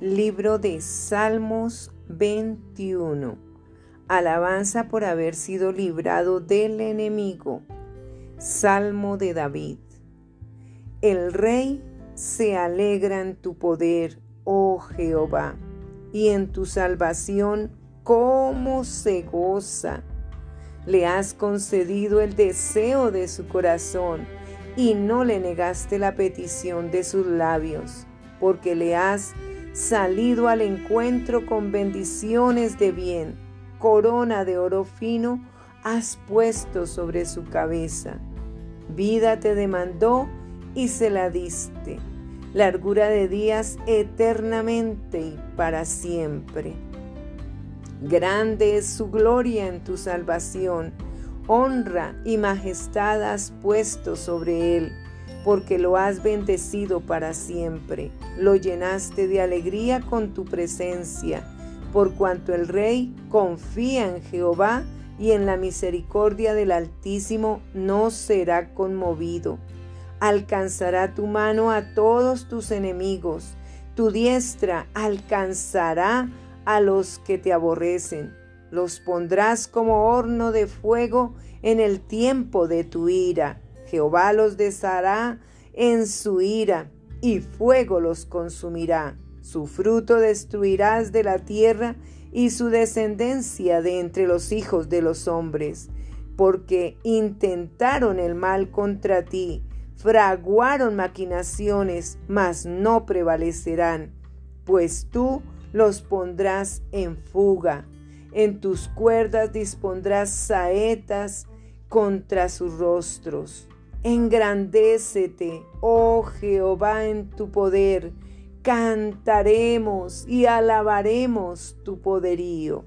Libro de Salmos 21. Alabanza por haber sido librado del enemigo. Salmo de David. El rey se alegra en tu poder, oh Jehová, y en tu salvación, cómo se goza. Le has concedido el deseo de su corazón y no le negaste la petición de sus labios, porque le has salido al encuentro con bendiciones de bien, corona de oro fino has puesto sobre su cabeza. Vida te demandó y se la diste, largura de días eternamente y para siempre. Grande es su gloria en tu salvación, honra y majestad has puesto sobre él porque lo has bendecido para siempre. Lo llenaste de alegría con tu presencia, por cuanto el Rey confía en Jehová y en la misericordia del Altísimo no será conmovido. Alcanzará tu mano a todos tus enemigos, tu diestra alcanzará a los que te aborrecen. Los pondrás como horno de fuego en el tiempo de tu ira Jehová los deshará en su ira, y fuego los consumirá. Su fruto destruirás de la tierra, y su descendencia de entre los hijos de los hombres, porque intentaron el mal contra ti, fraguaron maquinaciones, mas no prevalecerán, pues tú los pondrás en fuga. En tus cuerdas dispondrás saetas contra sus rostros. Engrandécete, oh Jehová, en tu poder. Cantaremos y alabaremos tu poderío.